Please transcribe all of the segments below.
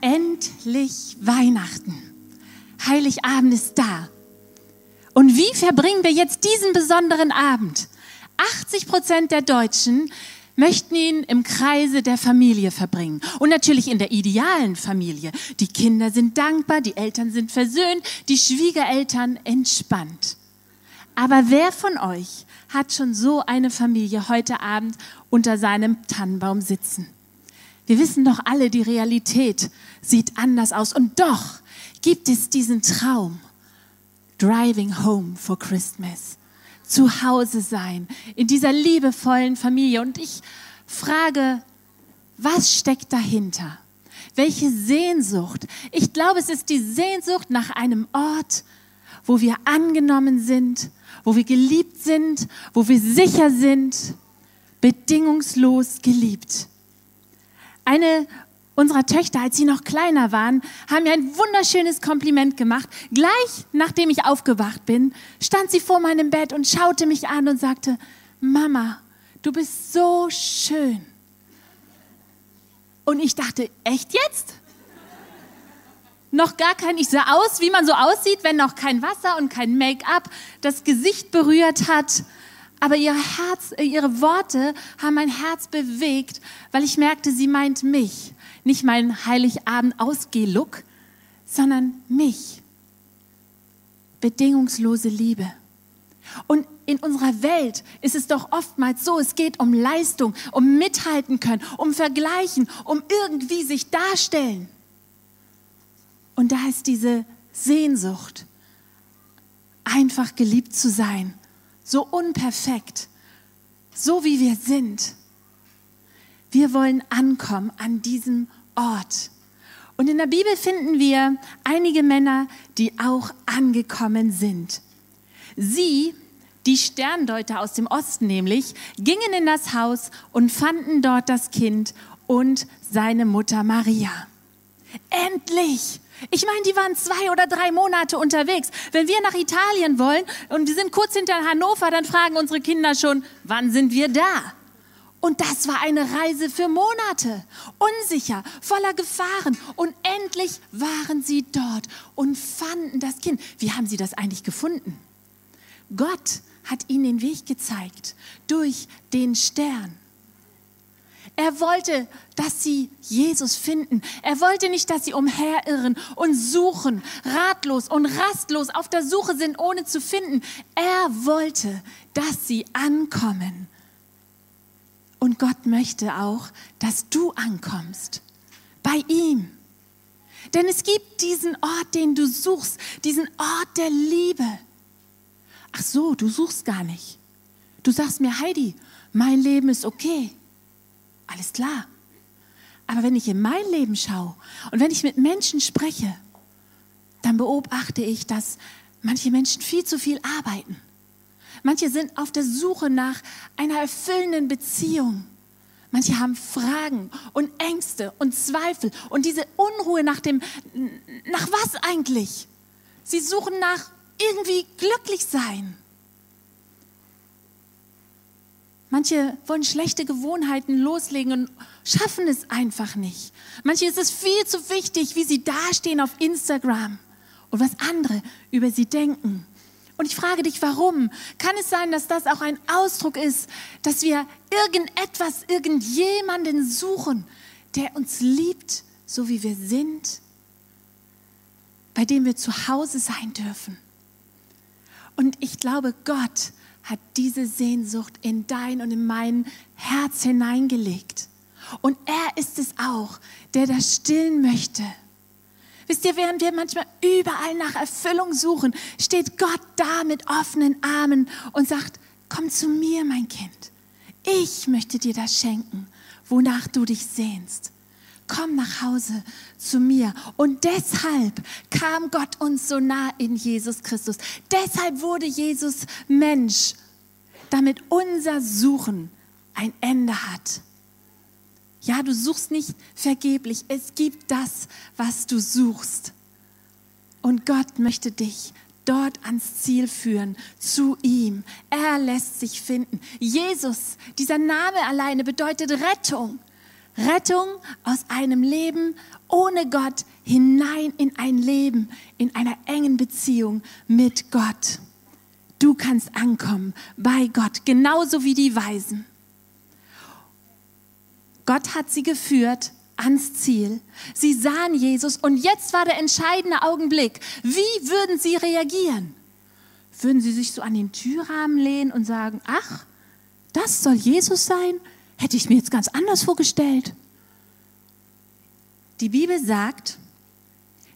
Endlich Weihnachten. Heiligabend ist da. Und wie verbringen wir jetzt diesen besonderen Abend? 80 Prozent der Deutschen möchten ihn im Kreise der Familie verbringen. Und natürlich in der idealen Familie. Die Kinder sind dankbar, die Eltern sind versöhnt, die Schwiegereltern entspannt. Aber wer von euch hat schon so eine Familie heute Abend unter seinem Tannenbaum sitzen? Wir wissen doch alle, die Realität sieht anders aus. Und doch gibt es diesen Traum, driving home for Christmas zu Hause sein, in dieser liebevollen Familie. Und ich frage, was steckt dahinter? Welche Sehnsucht? Ich glaube, es ist die Sehnsucht nach einem Ort, wo wir angenommen sind, wo wir geliebt sind, wo wir sicher sind, bedingungslos geliebt. Eine unserer Töchter, als sie noch kleiner waren, haben mir ein wunderschönes Kompliment gemacht. Gleich nachdem ich aufgewacht bin, stand sie vor meinem Bett und schaute mich an und sagte, Mama, du bist so schön. Und ich dachte, echt jetzt? Noch gar kein, ich sah aus, wie man so aussieht, wenn noch kein Wasser und kein Make-up das Gesicht berührt hat. Aber ihr Herz, ihre Worte haben mein Herz bewegt, weil ich merkte, sie meint mich nicht meinen Heiligabend-Ausgeh-Look, sondern mich. Bedingungslose Liebe. Und in unserer Welt ist es doch oftmals so, es geht um Leistung, um mithalten können, um vergleichen, um irgendwie sich darstellen. Und da ist diese Sehnsucht, einfach geliebt zu sein, so unperfekt, so wie wir sind. Wir wollen ankommen an diesem Ort. Und in der Bibel finden wir einige Männer, die auch angekommen sind. Sie, die Sterndeuter aus dem Osten nämlich, gingen in das Haus und fanden dort das Kind und seine Mutter Maria. Endlich! Ich meine, die waren zwei oder drei Monate unterwegs. Wenn wir nach Italien wollen und wir sind kurz hinter Hannover, dann fragen unsere Kinder schon, wann sind wir da? Und das war eine Reise für Monate, unsicher, voller Gefahren. Und endlich waren sie dort und fanden das Kind. Wie haben sie das eigentlich gefunden? Gott hat ihnen den Weg gezeigt durch den Stern. Er wollte, dass sie Jesus finden. Er wollte nicht, dass sie umherirren und suchen, ratlos und rastlos auf der Suche sind, ohne zu finden. Er wollte, dass sie ankommen und Gott möchte auch, dass du ankommst bei ihm. Denn es gibt diesen Ort, den du suchst, diesen Ort der Liebe. Ach so, du suchst gar nicht. Du sagst mir, Heidi, mein Leben ist okay. Alles klar. Aber wenn ich in mein Leben schaue und wenn ich mit Menschen spreche, dann beobachte ich, dass manche Menschen viel zu viel arbeiten Manche sind auf der Suche nach einer erfüllenden Beziehung. Manche haben Fragen und Ängste und Zweifel und diese Unruhe nach dem, nach was eigentlich? Sie suchen nach irgendwie glücklich sein. Manche wollen schlechte Gewohnheiten loslegen und schaffen es einfach nicht. Manche ist es viel zu wichtig, wie sie dastehen auf Instagram und was andere über sie denken. Und ich frage dich, warum? Kann es sein, dass das auch ein Ausdruck ist, dass wir irgendetwas, irgendjemanden suchen, der uns liebt, so wie wir sind, bei dem wir zu Hause sein dürfen? Und ich glaube, Gott hat diese Sehnsucht in dein und in mein Herz hineingelegt. Und er ist es auch, der das stillen möchte. Wisst ihr, während wir manchmal überall nach Erfüllung suchen, steht Gott da mit offenen Armen und sagt, komm zu mir, mein Kind. Ich möchte dir das schenken, wonach du dich sehnst. Komm nach Hause zu mir. Und deshalb kam Gott uns so nah in Jesus Christus. Deshalb wurde Jesus Mensch, damit unser Suchen ein Ende hat. Ja, du suchst nicht vergeblich. Es gibt das, was du suchst. Und Gott möchte dich dort ans Ziel führen, zu ihm. Er lässt sich finden. Jesus, dieser Name alleine bedeutet Rettung. Rettung aus einem Leben ohne Gott hinein in ein Leben, in einer engen Beziehung mit Gott. Du kannst ankommen bei Gott, genauso wie die Weisen. Gott hat sie geführt ans Ziel. Sie sahen Jesus und jetzt war der entscheidende Augenblick. Wie würden sie reagieren? Würden sie sich so an den Türrahmen lehnen und sagen, ach, das soll Jesus sein? Hätte ich mir jetzt ganz anders vorgestellt. Die Bibel sagt,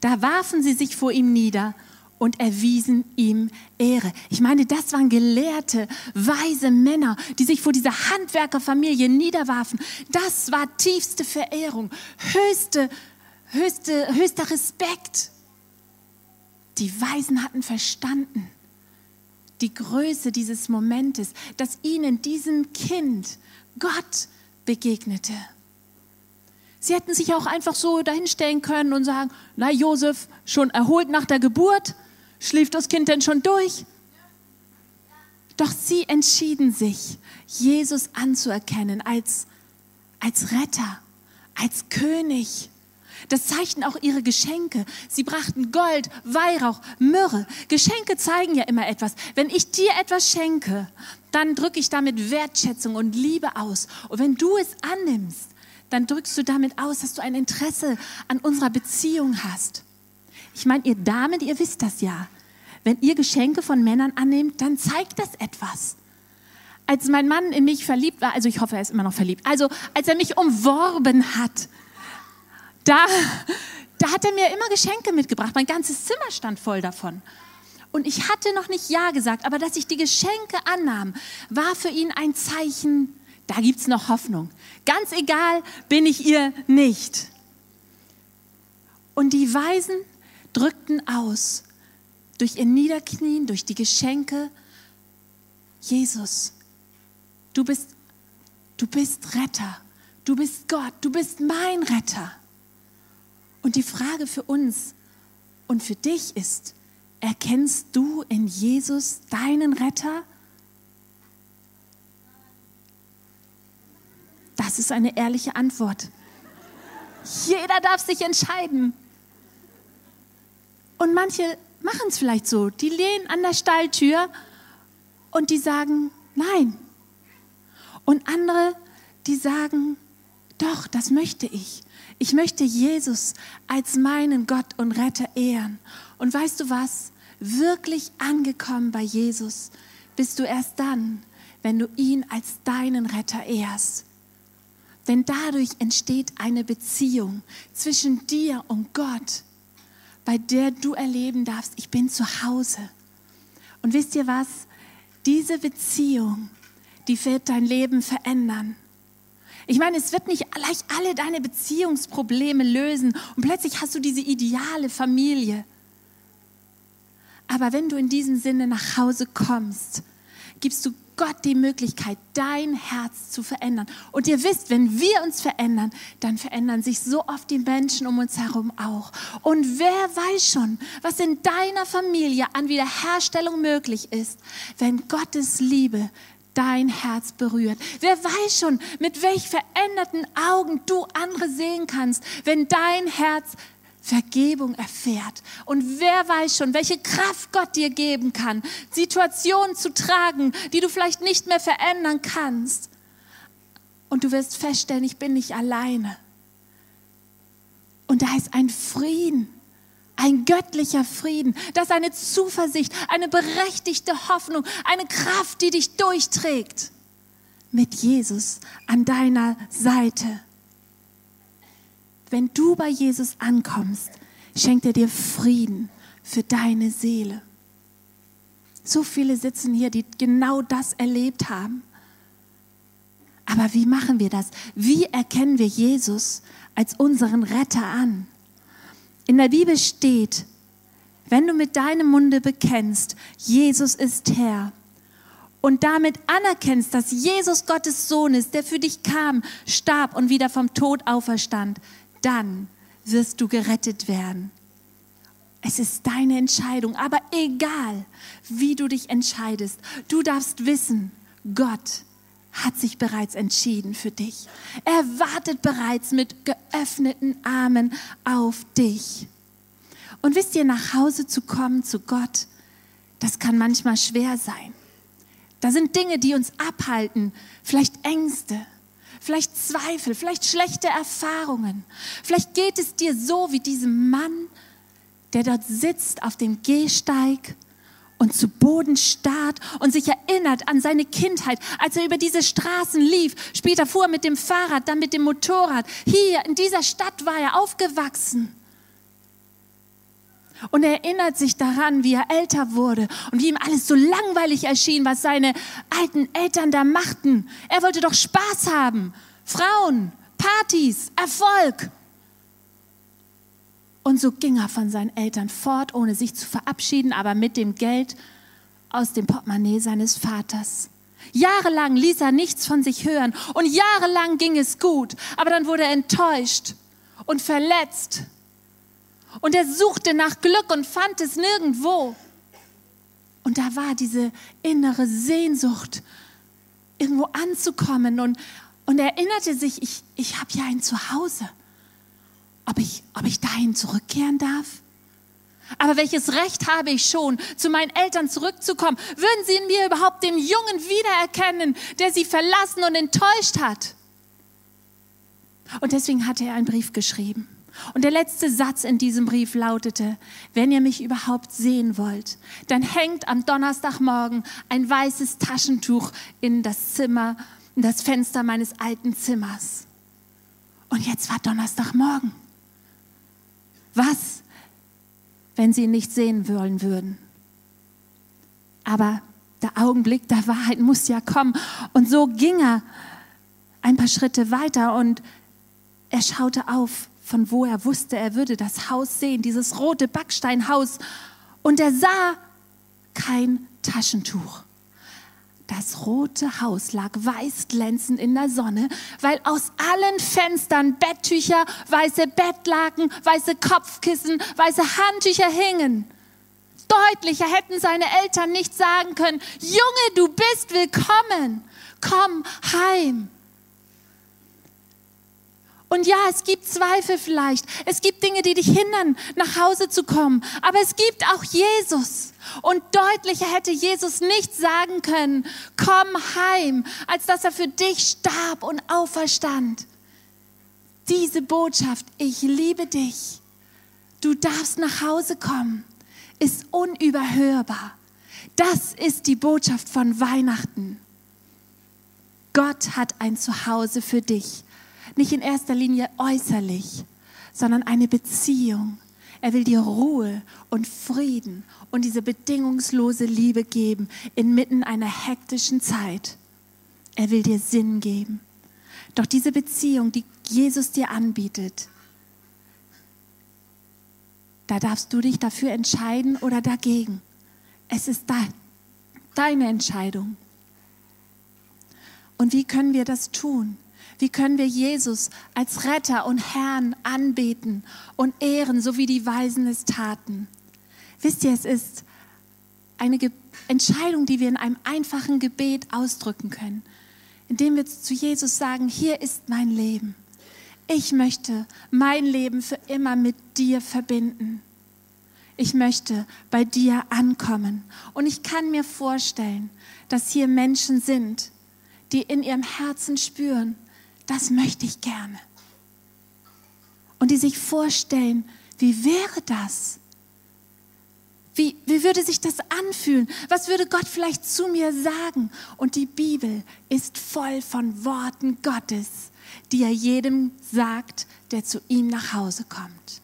da warfen sie sich vor ihm nieder und erwiesen ihm Ehre. Ich meine, das waren gelehrte, weise Männer, die sich vor dieser Handwerkerfamilie niederwarfen. Das war tiefste Verehrung, höchste, höchste, höchster Respekt. Die Weisen hatten verstanden die Größe dieses Momentes, dass ihnen diesem Kind Gott begegnete. Sie hätten sich auch einfach so dahinstellen können und sagen, na Josef, schon erholt nach der Geburt, schläft das Kind denn schon durch? Doch sie entschieden sich, Jesus anzuerkennen als, als Retter, als König. Das zeigten auch ihre Geschenke. Sie brachten Gold, Weihrauch, Myrrhe. Geschenke zeigen ja immer etwas. Wenn ich dir etwas schenke, dann drücke ich damit Wertschätzung und Liebe aus. Und wenn du es annimmst, dann drückst du damit aus, dass du ein Interesse an unserer Beziehung hast. Ich meine, ihr Damen, ihr wisst das ja. Wenn ihr Geschenke von Männern annehmt, dann zeigt das etwas. Als mein Mann in mich verliebt war, also ich hoffe, er ist immer noch verliebt, also als er mich umworben hat, da, da hat er mir immer Geschenke mitgebracht. Mein ganzes Zimmer stand voll davon. Und ich hatte noch nicht Ja gesagt, aber dass ich die Geschenke annahm, war für ihn ein Zeichen, da gibt es noch Hoffnung. Ganz egal, bin ich ihr nicht. Und die Weisen drückten aus, durch ihr Niederknien, durch die Geschenke, Jesus, du bist, du bist Retter, du bist Gott, du bist mein Retter. Und die Frage für uns und für dich ist, erkennst du in Jesus deinen Retter? Das ist eine ehrliche Antwort. Jeder darf sich entscheiden. Und manche machen es vielleicht so. Die lehnen an der Stalltür und die sagen, nein. Und andere, die sagen, doch, das möchte ich. Ich möchte Jesus als meinen Gott und Retter ehren. Und weißt du was? Wirklich angekommen bei Jesus bist du erst dann, wenn du ihn als deinen Retter ehrst. Denn dadurch entsteht eine Beziehung zwischen dir und Gott, bei der du erleben darfst, ich bin zu Hause. Und wisst ihr was? Diese Beziehung, die wird dein Leben verändern. Ich meine, es wird nicht gleich alle deine Beziehungsprobleme lösen und plötzlich hast du diese ideale Familie. Aber wenn du in diesem Sinne nach Hause kommst, gibst du Gott die Möglichkeit, dein Herz zu verändern. Und ihr wisst, wenn wir uns verändern, dann verändern sich so oft die Menschen um uns herum auch. Und wer weiß schon, was in deiner Familie an Wiederherstellung möglich ist, wenn Gottes Liebe dein Herz berührt. Wer weiß schon, mit welch veränderten Augen du andere sehen kannst, wenn dein Herz Vergebung erfährt. Und wer weiß schon, welche Kraft Gott dir geben kann, Situationen zu tragen, die du vielleicht nicht mehr verändern kannst. Und du wirst feststellen, ich bin nicht alleine. Und da ist ein Frieden, ein göttlicher Frieden, das ist eine Zuversicht, eine berechtigte Hoffnung, eine Kraft, die dich durchträgt. Mit Jesus an deiner Seite. Wenn du bei Jesus ankommst, schenkt er dir Frieden für deine Seele. So viele sitzen hier, die genau das erlebt haben. Aber wie machen wir das? Wie erkennen wir Jesus als unseren Retter an? In der Bibel steht, wenn du mit deinem Munde bekennst, Jesus ist Herr, und damit anerkennst, dass Jesus Gottes Sohn ist, der für dich kam, starb und wieder vom Tod auferstand, dann wirst du gerettet werden. Es ist deine Entscheidung, aber egal, wie du dich entscheidest, du darfst wissen, Gott hat sich bereits entschieden für dich. Er wartet bereits mit geöffneten Armen auf dich. Und wisst ihr, nach Hause zu kommen zu Gott, das kann manchmal schwer sein. Da sind Dinge, die uns abhalten, vielleicht Ängste, vielleicht Zweifel, vielleicht schlechte Erfahrungen. Vielleicht geht es dir so wie diesem Mann, der dort sitzt auf dem Gehsteig und zu Boden starrt und sich erinnert an seine Kindheit, als er über diese Straßen lief. Später fuhr er mit dem Fahrrad, dann mit dem Motorrad. Hier in dieser Stadt war er aufgewachsen. Und er erinnert sich daran, wie er älter wurde und wie ihm alles so langweilig erschien, was seine alten Eltern da machten. Er wollte doch Spaß haben. Frauen, Partys, Erfolg. Und so ging er von seinen Eltern fort, ohne sich zu verabschieden, aber mit dem Geld aus dem Portemonnaie seines Vaters. Jahrelang ließ er nichts von sich hören und jahrelang ging es gut, aber dann wurde er enttäuscht und verletzt. Und er suchte nach Glück und fand es nirgendwo. Und da war diese innere Sehnsucht, irgendwo anzukommen und, und er erinnerte sich, ich, ich habe ja ein Zuhause ob ich, ob ich dahin zurückkehren darf? Aber welches Recht habe ich schon, zu meinen Eltern zurückzukommen? Würden sie in mir überhaupt den Jungen wiedererkennen, der sie verlassen und enttäuscht hat? Und deswegen hatte er einen Brief geschrieben. Und der letzte Satz in diesem Brief lautete, wenn ihr mich überhaupt sehen wollt, dann hängt am Donnerstagmorgen ein weißes Taschentuch in das Zimmer, in das Fenster meines alten Zimmers. Und jetzt war Donnerstagmorgen. Was, wenn sie ihn nicht sehen wollen würden? Aber der Augenblick der Wahrheit muss ja kommen. Und so ging er ein paar Schritte weiter und er schaute auf, von wo er wusste, er würde das Haus sehen, dieses rote Backsteinhaus. Und er sah kein Taschentuch. Das rote Haus lag weiß glänzend in der Sonne, weil aus allen Fenstern Betttücher, weiße Bettlaken, weiße Kopfkissen, weiße Handtücher hingen. Deutlicher hätten seine Eltern nicht sagen können, Junge, du bist willkommen, komm heim. Und ja, es gibt Zweifel vielleicht. Es gibt Dinge, die dich hindern, nach Hause zu kommen. Aber es gibt auch Jesus. Und deutlicher hätte Jesus nicht sagen können, komm heim, als dass er für dich starb und auferstand. Diese Botschaft, ich liebe dich, du darfst nach Hause kommen, ist unüberhörbar. Das ist die Botschaft von Weihnachten. Gott hat ein Zuhause für dich nicht in erster Linie äußerlich, sondern eine Beziehung. Er will dir Ruhe und Frieden und diese bedingungslose Liebe geben inmitten einer hektischen Zeit. Er will dir Sinn geben. Doch diese Beziehung, die Jesus dir anbietet, da darfst du dich dafür entscheiden oder dagegen. Es ist dein, deine Entscheidung. Und wie können wir das tun? Wie können wir Jesus als Retter und Herrn anbeten und ehren, so wie die Weisen es taten? Wisst ihr, es ist eine Ge Entscheidung, die wir in einem einfachen Gebet ausdrücken können, indem wir zu Jesus sagen, hier ist mein Leben. Ich möchte mein Leben für immer mit dir verbinden. Ich möchte bei dir ankommen. Und ich kann mir vorstellen, dass hier Menschen sind, die in ihrem Herzen spüren, das möchte ich gerne. Und die sich vorstellen, wie wäre das? Wie, wie würde sich das anfühlen? Was würde Gott vielleicht zu mir sagen? Und die Bibel ist voll von Worten Gottes, die er jedem sagt, der zu ihm nach Hause kommt.